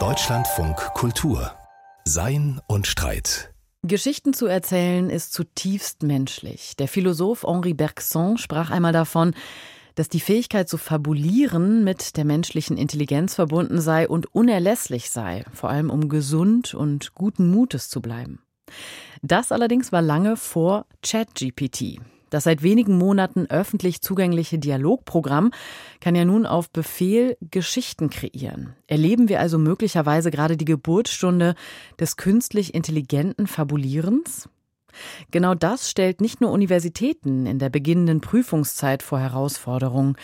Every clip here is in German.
Deutschlandfunk Kultur Sein und Streit Geschichten zu erzählen ist zutiefst menschlich. Der Philosoph Henri Bergson sprach einmal davon, dass die Fähigkeit zu fabulieren mit der menschlichen Intelligenz verbunden sei und unerlässlich sei, vor allem um gesund und guten Mutes zu bleiben. Das allerdings war lange vor ChatGPT. Das seit wenigen Monaten öffentlich zugängliche Dialogprogramm kann ja nun auf Befehl Geschichten kreieren. Erleben wir also möglicherweise gerade die Geburtsstunde des künstlich intelligenten Fabulierens? Genau das stellt nicht nur Universitäten in der beginnenden Prüfungszeit vor Herausforderungen.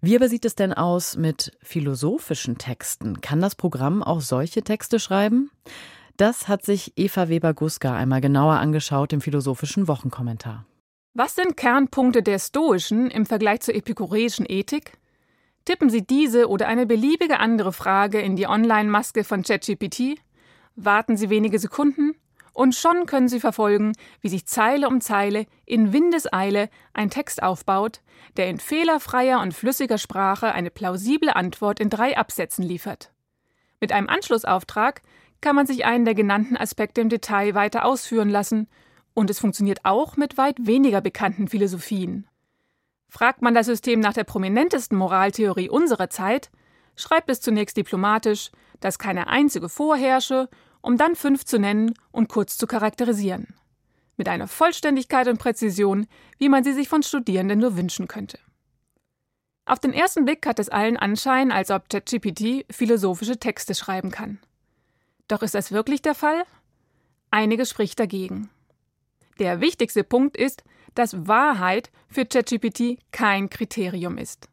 Wie aber sieht es denn aus mit philosophischen Texten? Kann das Programm auch solche Texte schreiben? Das hat sich Eva Weber-Guska einmal genauer angeschaut im philosophischen Wochenkommentar. Was sind Kernpunkte der stoischen im Vergleich zur epikureischen Ethik? Tippen Sie diese oder eine beliebige andere Frage in die Online-Maske von ChatGPT, warten Sie wenige Sekunden und schon können Sie verfolgen, wie sich Zeile um Zeile in Windeseile ein Text aufbaut, der in fehlerfreier und flüssiger Sprache eine plausible Antwort in drei Absätzen liefert. Mit einem Anschlussauftrag kann man sich einen der genannten Aspekte im Detail weiter ausführen lassen und es funktioniert auch mit weit weniger bekannten Philosophien. Fragt man das System nach der prominentesten Moraltheorie unserer Zeit, schreibt es zunächst diplomatisch, dass keine einzige vorherrsche, um dann fünf zu nennen und kurz zu charakterisieren. Mit einer Vollständigkeit und Präzision, wie man sie sich von Studierenden nur wünschen könnte. Auf den ersten Blick hat es allen Anschein, als ob ChatGPT philosophische Texte schreiben kann. Doch ist das wirklich der Fall? Einiges spricht dagegen. Der wichtigste Punkt ist, dass Wahrheit für ChatGPT kein Kriterium ist.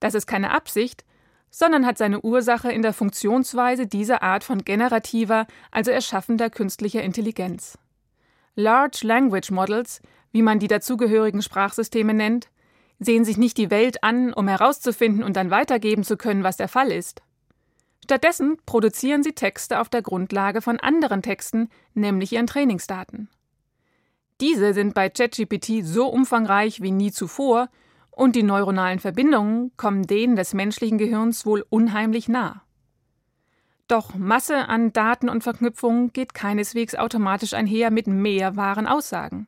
Das ist keine Absicht, sondern hat seine Ursache in der Funktionsweise dieser Art von generativer, also erschaffender künstlicher Intelligenz. Large Language Models, wie man die dazugehörigen Sprachsysteme nennt, sehen sich nicht die Welt an, um herauszufinden und dann weitergeben zu können, was der Fall ist. Stattdessen produzieren sie Texte auf der Grundlage von anderen Texten, nämlich ihren Trainingsdaten. Diese sind bei ChatGPT so umfangreich wie nie zuvor und die neuronalen Verbindungen kommen denen des menschlichen Gehirns wohl unheimlich nah. Doch Masse an Daten und Verknüpfungen geht keineswegs automatisch einher mit mehr wahren Aussagen.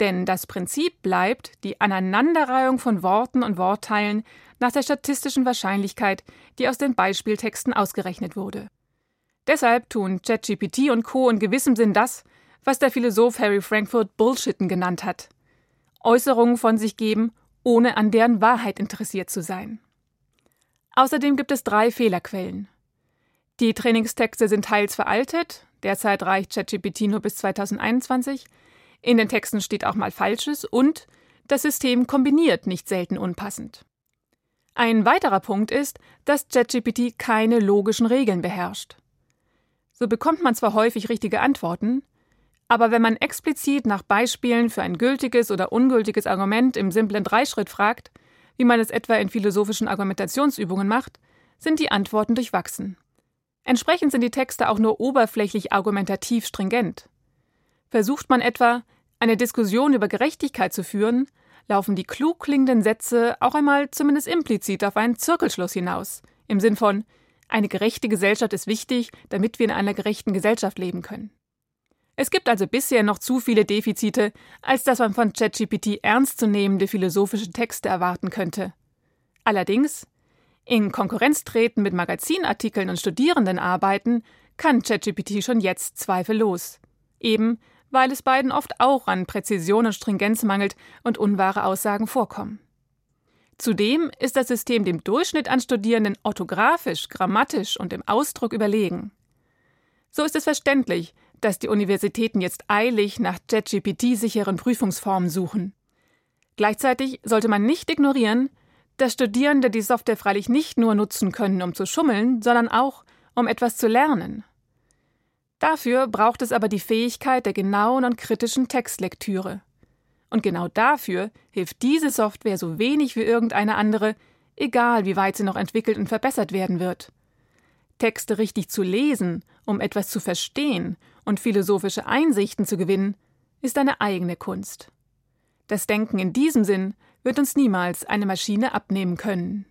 Denn das Prinzip bleibt die Aneinanderreihung von Worten und Wortteilen nach der statistischen Wahrscheinlichkeit, die aus den Beispieltexten ausgerechnet wurde. Deshalb tun ChatGPT und Co. in gewissem Sinn das, was der Philosoph Harry Frankfurt Bullshitten genannt hat. Äußerungen von sich geben, ohne an deren Wahrheit interessiert zu sein. Außerdem gibt es drei Fehlerquellen. Die Trainingstexte sind teils veraltet, derzeit reicht ChatGPT nur bis 2021, in den Texten steht auch mal Falsches und das System kombiniert nicht selten unpassend. Ein weiterer Punkt ist, dass ChatGPT keine logischen Regeln beherrscht. So bekommt man zwar häufig richtige Antworten, aber wenn man explizit nach Beispielen für ein gültiges oder ungültiges Argument im simplen Dreischritt fragt, wie man es etwa in philosophischen Argumentationsübungen macht, sind die Antworten durchwachsen. Entsprechend sind die Texte auch nur oberflächlich argumentativ stringent. Versucht man etwa, eine Diskussion über Gerechtigkeit zu führen, laufen die klug klingenden Sätze auch einmal zumindest implizit auf einen Zirkelschluss hinaus, im Sinn von eine gerechte Gesellschaft ist wichtig, damit wir in einer gerechten Gesellschaft leben können. Es gibt also bisher noch zu viele Defizite, als dass man von ChatGPT ernstzunehmende philosophische Texte erwarten könnte. Allerdings, in Konkurrenz treten mit Magazinartikeln und Studierendenarbeiten kann ChatGPT schon jetzt zweifellos. Eben, weil es beiden oft auch an Präzision und Stringenz mangelt und unwahre Aussagen vorkommen. Zudem ist das System dem Durchschnitt an Studierenden orthografisch, grammatisch und im Ausdruck überlegen. So ist es verständlich, dass die Universitäten jetzt eilig nach JetGPT-sicheren Prüfungsformen suchen. Gleichzeitig sollte man nicht ignorieren, dass Studierende die Software freilich nicht nur nutzen können, um zu schummeln, sondern auch, um etwas zu lernen. Dafür braucht es aber die Fähigkeit der genauen und kritischen Textlektüre. Und genau dafür hilft diese Software so wenig wie irgendeine andere, egal wie weit sie noch entwickelt und verbessert werden wird. Texte richtig zu lesen, um etwas zu verstehen und philosophische Einsichten zu gewinnen, ist eine eigene Kunst. Das Denken in diesem Sinn wird uns niemals eine Maschine abnehmen können.